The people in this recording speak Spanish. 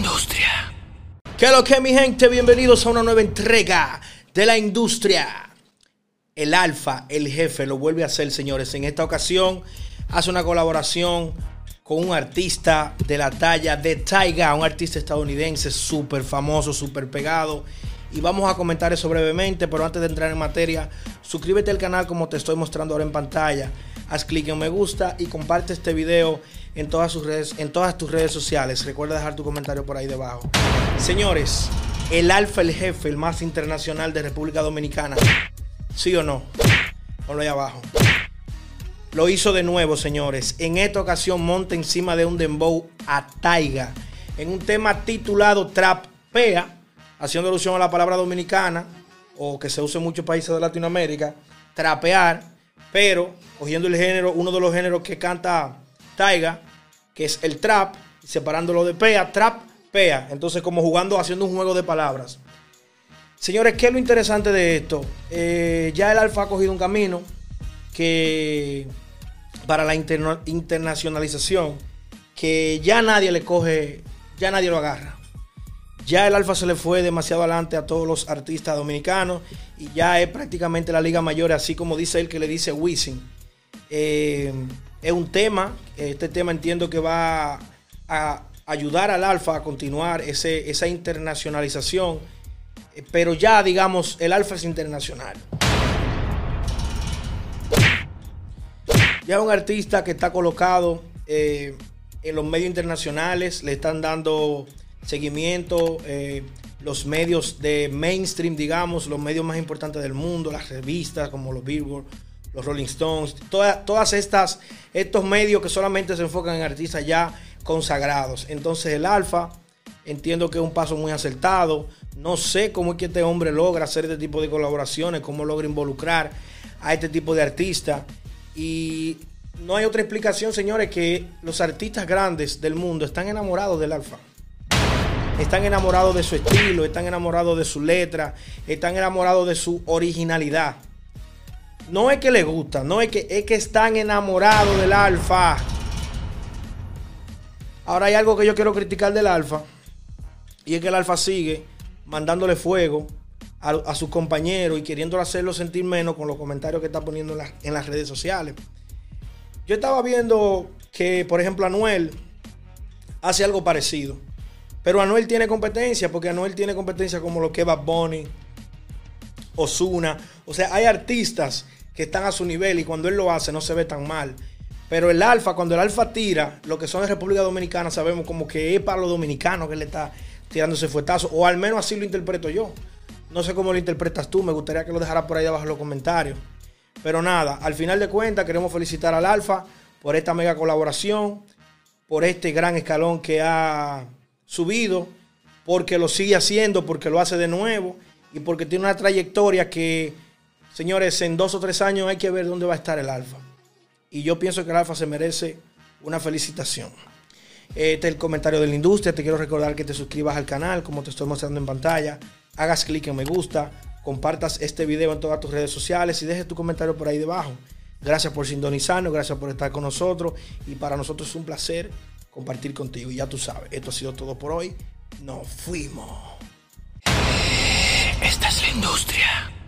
industria. ¿Qué lo que mi gente? Bienvenidos a una nueva entrega de la industria. El alfa, el jefe, lo vuelve a hacer, señores. En esta ocasión hace una colaboración con un artista de la talla de Taiga, un artista estadounidense súper famoso, súper pegado. Y vamos a comentar eso brevemente, pero antes de entrar en materia, suscríbete al canal como te estoy mostrando ahora en pantalla. Haz clic en me gusta y comparte este video en todas, sus redes, en todas tus redes sociales. Recuerda dejar tu comentario por ahí debajo. Señores, el alfa, el jefe, el más internacional de República Dominicana. ¿Sí o no? Ponlo ahí abajo. Lo hizo de nuevo, señores. En esta ocasión monta encima de un dembow a Taiga. En un tema titulado Trapea, haciendo alusión a la palabra dominicana, o que se usa en muchos países de Latinoamérica, trapear, pero cogiendo el género, uno de los géneros que canta Taiga, que es el trap, separándolo de pea, trap, pea. Entonces, como jugando, haciendo un juego de palabras. Señores, ¿qué es lo interesante de esto? Eh, ya el Alfa ha cogido un camino que para la internacionalización, que ya nadie le coge, ya nadie lo agarra. Ya el Alfa se le fue demasiado adelante a todos los artistas dominicanos y ya es prácticamente la liga mayor, así como dice él que le dice Wisin. Eh, es un tema, este tema entiendo que va a ayudar al Alfa a continuar esa internacionalización, pero ya digamos, el Alfa es internacional. Ya un artista que está colocado eh, en los medios internacionales, le están dando seguimiento, eh, los medios de mainstream, digamos, los medios más importantes del mundo, las revistas como los Billboard, los Rolling Stones, todas, todas estas, estos medios que solamente se enfocan en artistas ya consagrados. Entonces el Alfa, entiendo que es un paso muy acertado. No sé cómo es que este hombre logra hacer este tipo de colaboraciones, cómo logra involucrar a este tipo de artistas. Y no hay otra explicación, señores, que los artistas grandes del mundo están enamorados del Alfa. Están enamorados de su estilo, están enamorados de su letra, están enamorados de su originalidad. No es que le gusta, no es que, es que están enamorados del alfa. Ahora hay algo que yo quiero criticar del alfa. Y es que el alfa sigue mandándole fuego a, sus compañeros y queriendo hacerlo sentir menos con los comentarios que está poniendo en, en las redes sociales. Yo estaba viendo que, por ejemplo, Anuel hace algo parecido. Pero Anuel tiene competencia, porque Anuel tiene competencia como lo que es Bad Bunny, Osuna. O sea, hay artistas que están a su nivel y cuando él lo hace no se ve tan mal. Pero el Alfa, cuando el Alfa tira, lo que son de República Dominicana, sabemos como que es para los dominicanos que le está tirando ese fuetazo. O al menos así lo interpreto yo. No sé cómo lo interpretas tú, me gustaría que lo dejaras por ahí abajo en los comentarios. Pero nada, al final de cuentas queremos felicitar al Alfa por esta mega colaboración, por este gran escalón que ha subido, porque lo sigue haciendo, porque lo hace de nuevo y porque tiene una trayectoria que Señores, en dos o tres años hay que ver dónde va a estar el Alfa. Y yo pienso que el Alfa se merece una felicitación. Este es el comentario de la industria. Te quiero recordar que te suscribas al canal, como te estoy mostrando en pantalla. Hagas clic en me gusta, compartas este video en todas tus redes sociales y dejes tu comentario por ahí debajo. Gracias por sintonizarnos, gracias por estar con nosotros. Y para nosotros es un placer compartir contigo. Y ya tú sabes, esto ha sido todo por hoy. Nos fuimos. Esta es la industria.